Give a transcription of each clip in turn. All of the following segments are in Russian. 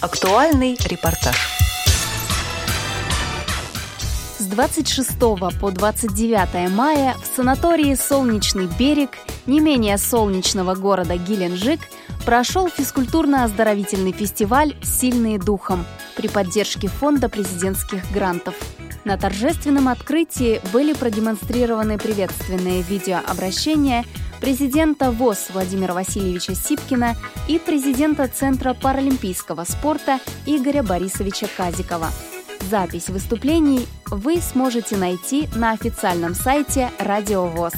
Актуальный репортаж. С 26 по 29 мая в санатории «Солнечный берег» не менее солнечного города Геленджик прошел физкультурно-оздоровительный фестиваль «Сильные духом» при поддержке Фонда президентских грантов. На торжественном открытии были продемонстрированы приветственные видеообращения президента ВОЗ Владимира Васильевича Сипкина и президента Центра паралимпийского спорта Игоря Борисовича Казикова. Запись выступлений вы сможете найти на официальном сайте Радио ВОЗ.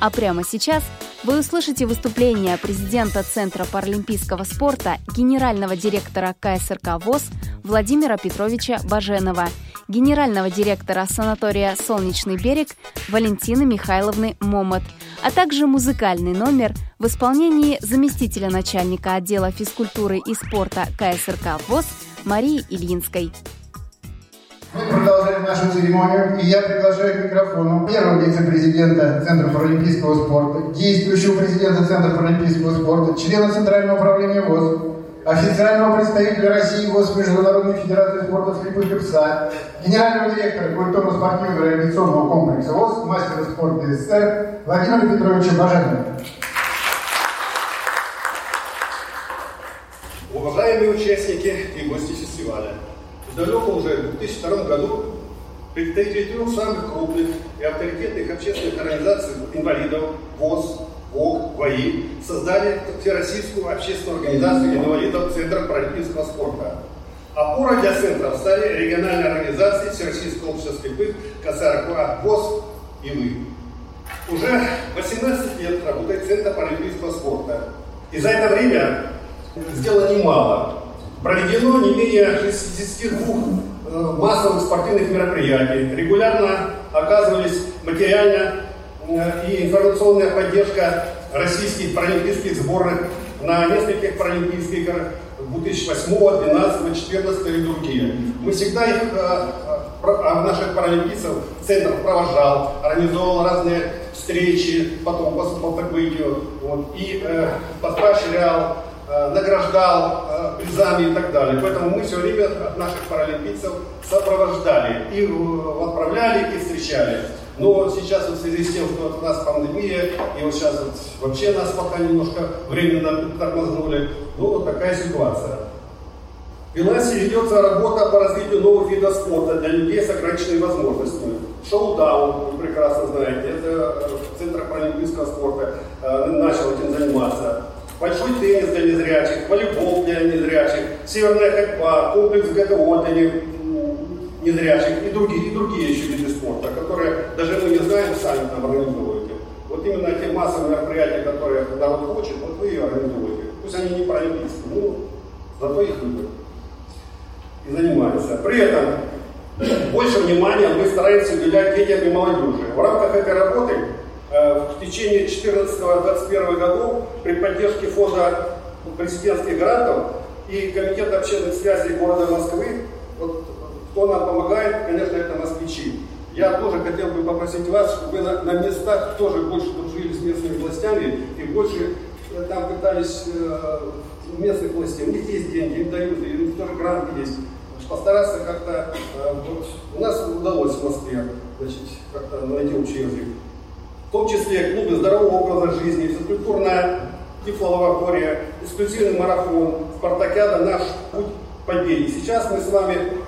А прямо сейчас вы услышите выступление президента Центра паралимпийского спорта, генерального директора КСРК ВОЗ Владимира Петровича Баженова, генерального директора санатория «Солнечный берег» Валентины Михайловны Момот, а также музыкальный номер в исполнении заместителя начальника отдела физкультуры и спорта КСРК ВОЗ Марии Ильинской. Мы продолжаем нашу церемонию, и я приглашаю к микрофону первого вице-президента Центра паралимпийского спорта, действующего президента Центра паралимпийского спорта, члена Центрального управления ВОЗ, официального представителя России ВОЗ Международной Федерации спорта слепых и пса, генерального директора культурно-спортивного реабилитационного комплекса ВОЗ, мастера спорта СССР Владимира Петровича Баженова. Уважаемые участники и гости фестиваля, в далеком уже 2002 году представители трех самых крупных и авторитетных общественных организаций инвалидов ВОЗ, ВОК, ВАИ создали Всероссийскую общественную организацию инвалидов Центра паралимпийского спорта. Опорой для центра стали региональные организации Всероссийского общества слепых, КСРК, ВОЗ и вы. Уже 18 лет работает Центр паралимпийского спорта. И за это время сделано немало. Проведено не менее 62 э, массовых спортивных мероприятий. Регулярно оказывались материально и информационная поддержка российских паралимпийских сборных на нескольких паралимпийских играх 2008, 2012, 2014 и другие. Мы всегда их, э, а наших паралимпийцев, центр провожал, организовал разные встречи, потом по, по, видео, вот, и э, поощрял, Э, награждал э, призами и так далее. Поэтому мы все время наших паралимпийцев сопровождали и э, отправляли, и встречали. Но сейчас вот в связи с тем, что у нас пандемия, и вот сейчас вот вообще нас пока немножко временно тормознули, ну вот такая ситуация. В Финляндии ведется работа по развитию новых видов спорта для людей с ограниченными возможностями. Шоу-даун, вы прекрасно знаете, это Центр паралимпийского спорта начал этим заниматься большой теннис для незрячих, волейбол для незрячих, северная ходьба, комплекс ГТО для незрячих и другие, и другие еще виды спорта, которые даже мы не знаем, сами там организовываете. Вот именно те массовые мероприятия, которые народ хочет, вот вы ее организуете. Пусть они не паралимпийские, ну, зато их выбор. И занимаются. При этом больше внимания мы стараемся уделять детям и молодежи. В рамках этой работы Э, в течение 2014-2021 годов при поддержке фонда президентских грантов и Комитета общественных связей города Москвы, вот, кто нам помогает, конечно, это москвичи. Я тоже хотел бы попросить вас, чтобы вы на, на местах тоже больше дружили с местными властями и больше э, там пытались э, местных властей. У них есть деньги, им дают, и у них тоже гранты есть. Постараться как-то, э, вот, у нас удалось в Москве, значит, как-то найти общий язык в том числе клубы здорового образа жизни, физкультурная тифлолаборатория, эксклюзивный марафон, спартакиада «Наш путь к победе». Сейчас мы с вами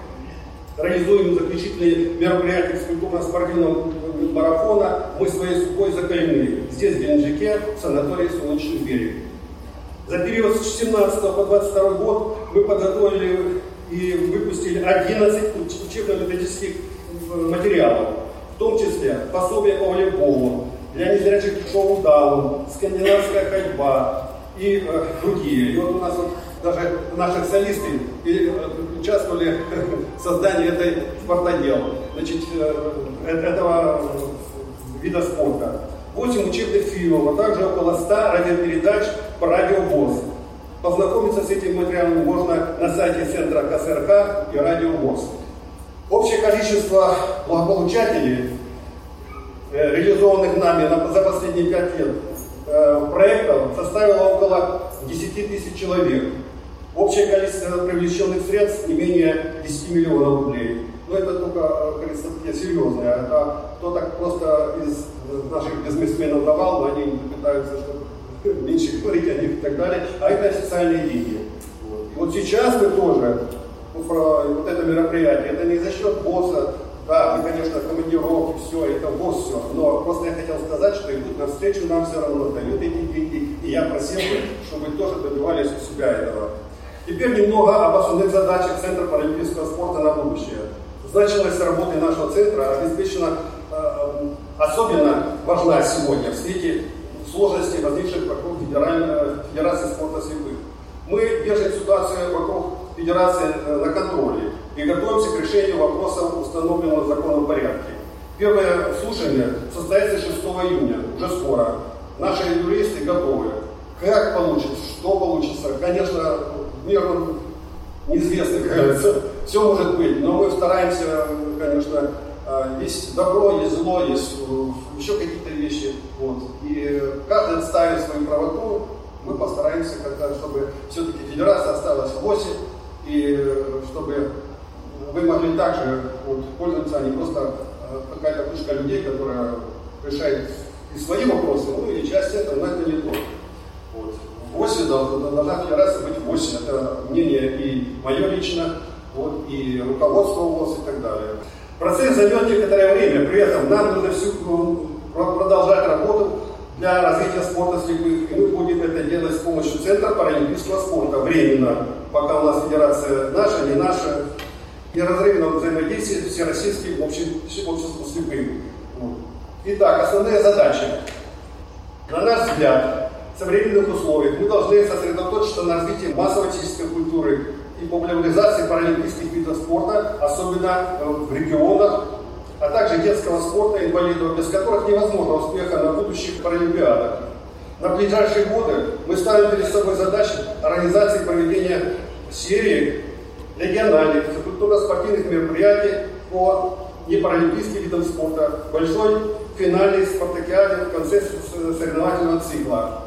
реализуем заключительные мероприятия физкультурно-спортивного марафона «Мы своей судьбой закалены» здесь, в Геленджике, в санатории «Солнечный берег». За период с 17 по 22 год мы подготовили и выпустили 11 учебно-методических материалов, в том числе пособия по волейболу, для незрячих шоу-даун, скандинавская ходьба и э, другие. И вот у нас вот даже наши солисты э, участвовали в создании этой спортодела, значит, э, этого вида спорта. 8 учебных фильмов, а также около 100 радиопередач по радиовоз. Познакомиться с этим материалом можно на сайте Центра КСРК и радиовоз. Общее количество благополучателей Э, реализованных нами за последние пять лет э, проектов составило около 10 тысяч человек. Общее количество привлеченных средств не менее 10 миллионов рублей. Но это только количество серьезное. Это кто так просто из наших бизнесменов давал, но они пытаются что меньше говорить о них и так далее. А это официальные деньги. Вот. И вот сейчас мы тоже, вот это мероприятие, это не за счет босса, да, мы, конечно, командировки, все, это босс все, но просто я хотел сказать, что идут навстречу нам все равно, дают эти деньги, и я просил бы, чтобы тоже добивались у себя этого. Теперь немного об основных задачах Центра паралимпийского спорта на будущее. Значимость работы нашего центра обеспечена э, особенно важна сегодня в свете сложностей, возникших вокруг Федеральной, Федерации спорта слепых. Мы держим ситуацию вокруг Федерации э, на контроле и готовимся к решению вопросов, установленного законом порядке. Первое слушание состоится 6 июня, уже скоро. Наши юристы готовы. Как получится, что получится, конечно, меру неизвестно, говорится, все может быть, но мы стараемся, конечно, а, есть добро, есть зло, есть э, еще какие-то вещи. Вот. И каждый отставит свою правоту, мы постараемся, когда, чтобы все-таки федерация осталась в ОСе, и э, чтобы вы могли также вот, пользоваться, а не просто э, какая-то кучка людей, которая решает и свои вопросы, ну и часть этого, но это не то. Вот. В ОСе должна федерация быть в ОСе. Это мнение и мое лично, вот, и руководство ВОЗ и так далее. Процесс займет некоторое время, при этом нам нужно всю, ну, продолжать работу для развития спорта слепых. И мы будем это делать с помощью Центра паралимпийского спорта временно, пока у нас федерация наша, не наша, неразрывном взаимодействии с всероссийским обществом слепых. Итак, основные задачи. На наш взгляд, современных условиях мы должны сосредоточиться на развитии массовой физической культуры и популяризации паралимпийских видов спорта, особенно э, в регионах, а также детского спорта инвалидов, без которых невозможно успеха на будущих паралимпиадах. На ближайшие годы мы ставим перед собой задачу организации проведения серии региональных культурно-спортивных мероприятий по непаралимпийским видам спорта, большой финальной спартакиаде в конце соревновательного цикла.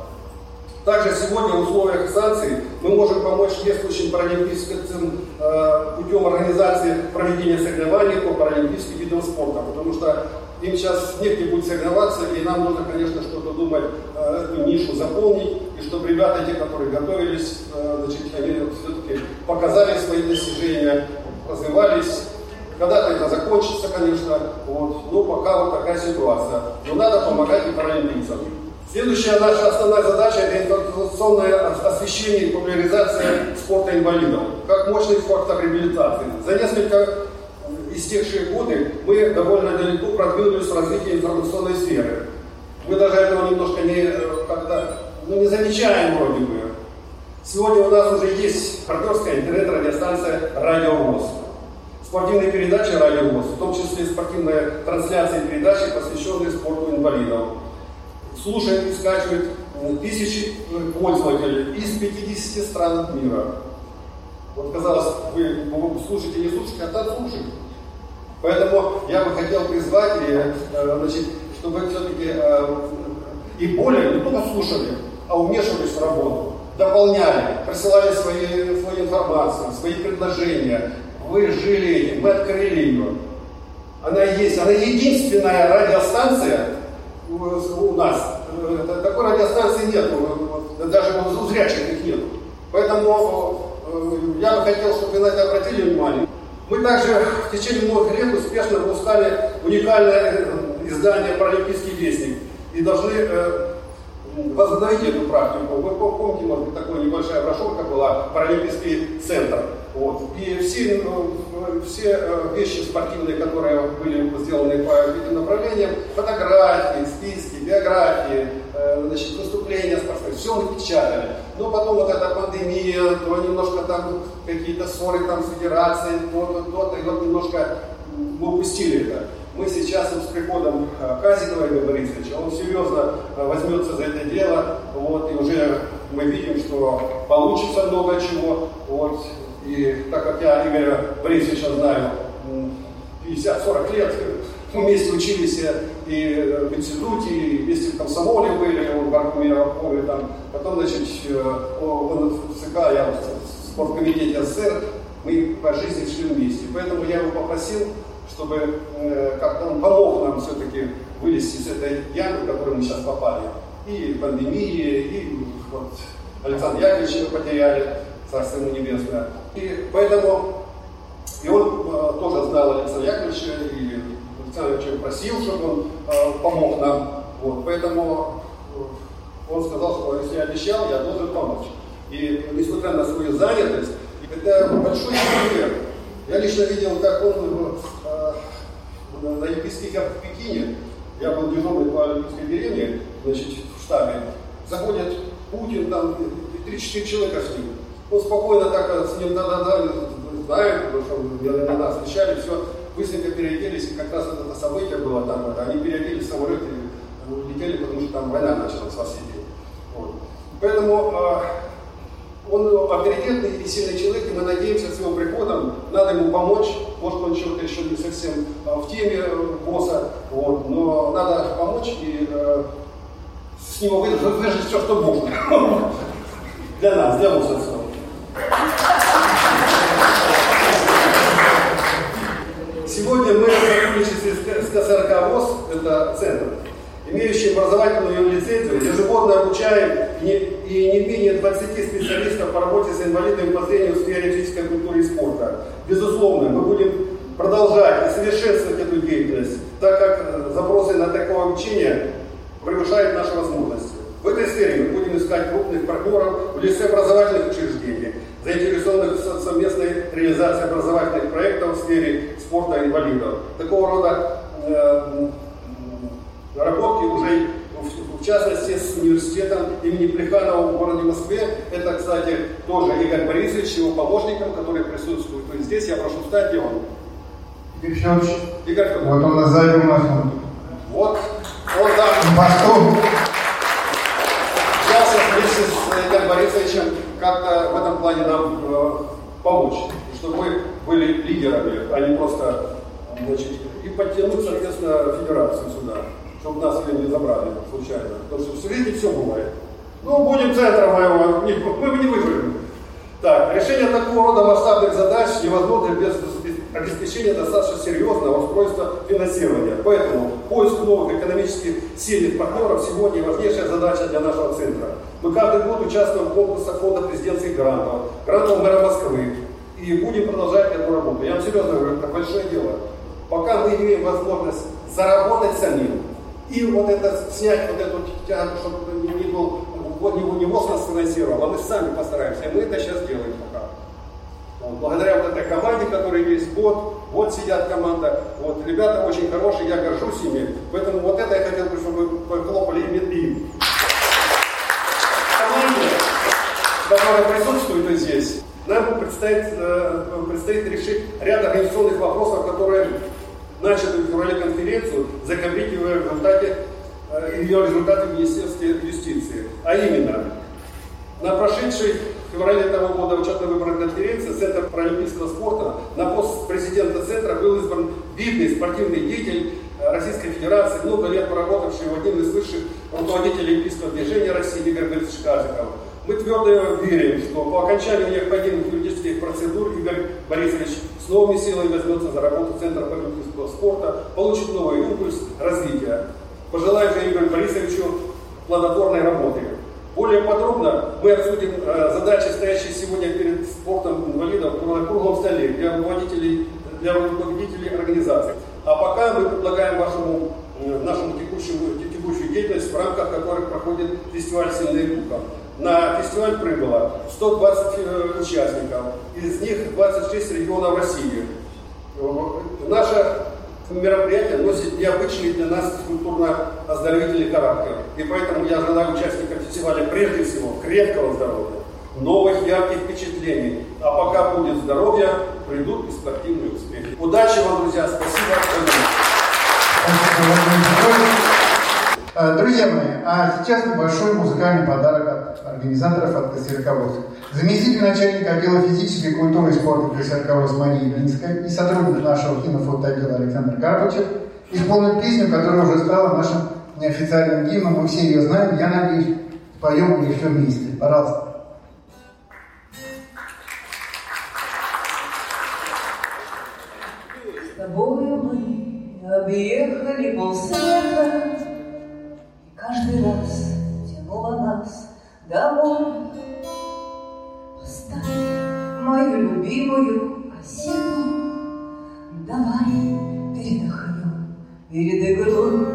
Также сегодня в условиях санкций мы можем помочь действующим паралимпийским э, путем организации проведения соревнований по паралимпийским видам спорта, потому что им сейчас негде будет соревноваться, и нам нужно, конечно, что-то думать, э, эту нишу заполнить, и чтобы ребята, те, которые готовились, э, значит, они все-таки показали свои достижения, развивались. Когда-то это закончится, конечно, вот, но пока вот такая ситуация. Но надо помогать и паралимпийцам. Следующая наша основная задача – это информационное освещение и популяризация спорта инвалидов, как мощный фактор реабилитации. За несколько истекшие годы мы довольно далеко продвинулись в развитии информационной сферы. Мы даже этого немножко не, э, как-то, ну, не замечаем вроде бы. Сегодня у нас уже есть партнерская интернет-радиостанция «Радио ВОЗ». Спортивные передачи «Радио ВОЗ», в том числе спортивные трансляции передачи, посвященные спорту инвалидов слушает и скачивает э, тысячи э, пользователей из 50 стран мира. Вот казалось, вы слушаете, не слушаете, а так слушаете. Поэтому я бы хотел призвать, и, э, значит, чтобы все-таки и более не только слушали, а умешивались в работу, дополняли, присылали свои, свою информацию, свои предложения. Вы жили этим, мы открыли ее. Она есть, она единственная радиостанция, у нас. Э, такой радиостанции нет, даже у зрячих их нет. Поэтому э, я бы хотел, чтобы вы на это обратили внимание. Мы также в течение многих лет успешно выпускали уникальное э, издание «Паралимпийский вестник» и должны возобновить эту практику. Вы помните, может быть, такая небольшая брошюрка была «Паралимпийский центр». Вот. И все, ну, все э, вещи спортивные, которые были сделаны по этим направлениям, фотографии, списки, биографии, э, значит, выступления спортсменов, все мы печатали. Но потом вот эта пандемия, то немножко там какие-то ссоры там с федерацией, то-то, то-то, и вот немножко мы упустили это. Мы сейчас вот с приходом э, Казикова Игоря Борисовича, он серьезно возьмется за это дело, вот, и уже мы видим, что получится много чего. Вот, и так как я Игоря Борисовича знаю 50-40 лет, мы вместе учились и в институте, и вместе в комсомоле были, в Аркуме опоры там. Потом, значит, он в ЦК, я спорткомитете СССР, мы по жизни шли вместе. Поэтому я его попросил, чтобы э, как-то он помог нам все-таки вылезти из этой ямы, в которую мы сейчас попали. И пандемии, и вот Александра Яковлевича потеряли, царство ему небесное. И поэтому и он э, тоже знал Александра Яковлевича, и Александр Яковлевич просил, чтобы он э, помог нам. Вот, поэтому э, он сказал, что если я обещал, я должен помочь. И несмотря на свою занятость, это большой человек. Я лично видел, как он э, на Олимпийских в Пекине, я был дежурный по Олимпийской деревне, значит, в штабе, заходит Путин, там 3-4 человека с ним. Он спокойно так э, с ним да-да-да, знает, потому что нас встречали, все, быстренько переоделись, и как раз это событие было там, это, они переоделись в самолет и улетели, потому что там война началась в Осетии. Вот. Поэтому э, он авторитетный и сильный человек, и мы надеемся, с его приходом надо ему помочь, может он что-то еще не совсем э, в теме босса, вот, но надо помочь и э, с него выжить все, что можно. Для нас, для мусорцев. Сегодня мы в сотрудничестве с КСРК это центр, имеющий образовательную лицензию, ежегодно обучаем и не менее 20 специалистов по работе с инвалидами по зрению в сфере физической культуры и спорта. Безусловно, мы будем продолжать и совершенствовать эту деятельность, так как запросы на такое обучение превышают наши возможности. В этой сфере мы будем искать крупных партнеров в лице образовательных учреждений, заинтересованных в совместной реализации образовательных проектов в сфере спорта инвалидов. Такого рода э, работки уже в, в частности с университетом имени Плеханова в городе Москве. Это, кстати, тоже Игорь Борисович, его помощником, который присутствует. То есть здесь я прошу встать, где он? Игорь Федорович. Игорь Федорович. Вот он на сзади у нас. Вот, он там. Постом. Сейчас вместе с Игорем Борисовичем как-то в плане нам э, помочь, чтобы мы были лидерами, а не просто значит, и подтянуть, соответственно, федерацию сюда, чтобы нас ее не забрали случайно. Потому что в жизни все бывает. Ну, будем центром моего, мы не выживем. Так, решение такого рода масштабных задач невозможно без обеспечения достаточно серьезного устройства финансирования. Поэтому поиск новых экономически сильных партнеров сегодня важнейшая задача для нашего центра. Мы каждый год участвуем в конкурсах фонда президентских грантов, грантов мэра Москвы, и будем продолжать эту работу. Я вам серьезно говорю, это большое дело. Пока мы имеем возможность заработать самим, и вот это снять вот эту тягу, чтобы не был вот не, не ВОЗ нас финансировал, а мы сами постараемся. И мы это сейчас делаем благодаря вот этой команде, которая есть, вот, вот сидят команда, вот, ребята очень хорошие, я горжусь ими, поэтому вот это я хотел бы, чтобы вы похлопали именно им. Команде, которая присутствует здесь, нам предстоит, э, предстоит решить ряд организационных вопросов, которые начаты в феврале конференцию, закомплектируя в результате э, ее результаты в Министерстве юстиции. А именно, на прошедшей в феврале этого года учетно-выборной конференции паралимпийского спорта на пост президента Центра был избран видный спортивный деятель э, Российской Федерации, много лет проработавший в один из высших руководителей Олимпийского движения России Игорь Борисович Казиков. Мы твердо верим, что по окончании необходимых юридических процедур Игорь Борисович с новыми силами возьмется за работу Центра паралимпийского спорта, получит новый импульс развития. Пожелаем же Игорю Борисовичу плодотворной работы. Более подробно мы обсудим э, задачи, стоящие сегодня перед спортом инвалидов на круглом столе для руководителей, для руководителей организаций. А пока мы предлагаем вашему, э, нашему текущему, текущую деятельность, в рамках которых проходит фестиваль «Сильные духом». На фестиваль прибыло 120 э, участников, из них 26 регионов России. Наше мероприятие носит необычный для нас культурно-оздоровительный характер. И поэтому я желаю участникам фестиваля прежде всего крепкого здоровья, новых ярких впечатлений. А пока будет здоровье, придут и спортивные успехи. Удачи вам, друзья. Спасибо. Э, Э, друзья мои, а сейчас небольшой музыкальный подарок от организаторов, от КСРКВОЗ. Заместитель начальника отдела физической культуры и спорта КСРКВОЗ Мария Ильинская и сотрудник нашего кинофото Александр Карпачев исполнит песню, которая уже стала нашим неофициальным гимном. Мы все ее знаем, я надеюсь, поем ее все вместе. Пожалуйста. С тобой мы объехали полсвета, каждый раз тянула нас домой. Поставь мою любимую кассету, Давай передохнем перед игрой.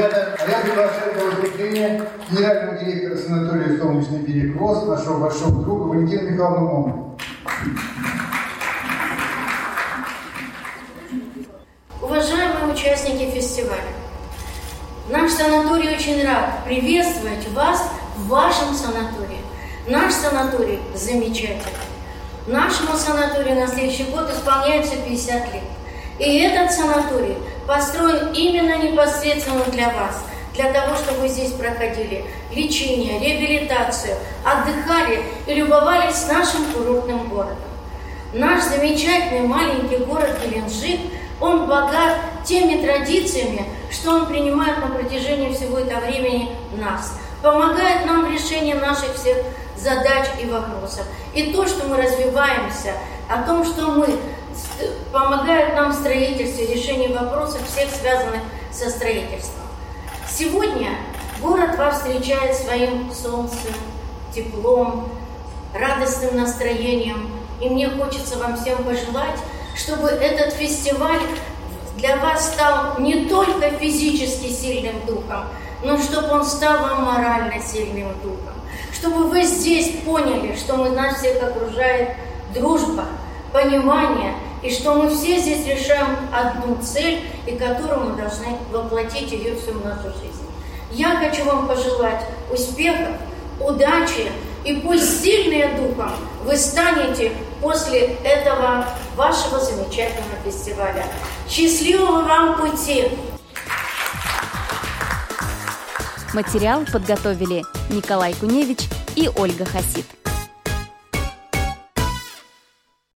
А я приглашаю для выступления генерального директора санатория «Солнечный берег РОС», нашего большого друга Валентина Михайловна Момова. Уважаемые участники фестиваля, наш санаторий очень рад приветствовать вас в вашем санатории. Наш санаторий замечательный. Нашему санаторию на следующий год исполняется 50 лет. И этот санаторий построен именно непосредственно для вас, для того, чтобы вы здесь проходили лечение, реабилитацию, отдыхали и любовались нашим курортным городом. Наш замечательный маленький город Геленджик, он богат теми традициями, что он принимает на протяжении всего этого времени нас, помогает нам в решении наших всех задач и вопросов. И то, что мы развиваемся, о том, что мы помогает нам в строительстве, решении вопросов всех связанных со строительством. Сегодня город вас встречает своим солнцем, теплом, радостным настроением. И мне хочется вам всем пожелать, чтобы этот фестиваль для вас стал не только физически сильным духом, но чтобы он стал вам морально сильным духом. Чтобы вы здесь поняли, что мы, нас всех окружает дружба, понимание, и что мы все здесь решаем одну цель, и которую мы должны воплотить ее всю нашу жизнь. Я хочу вам пожелать успехов, удачи, и пусть сильные духом вы станете после этого вашего замечательного фестиваля. Счастливого вам пути! Материал подготовили Николай Куневич и Ольга Хасид.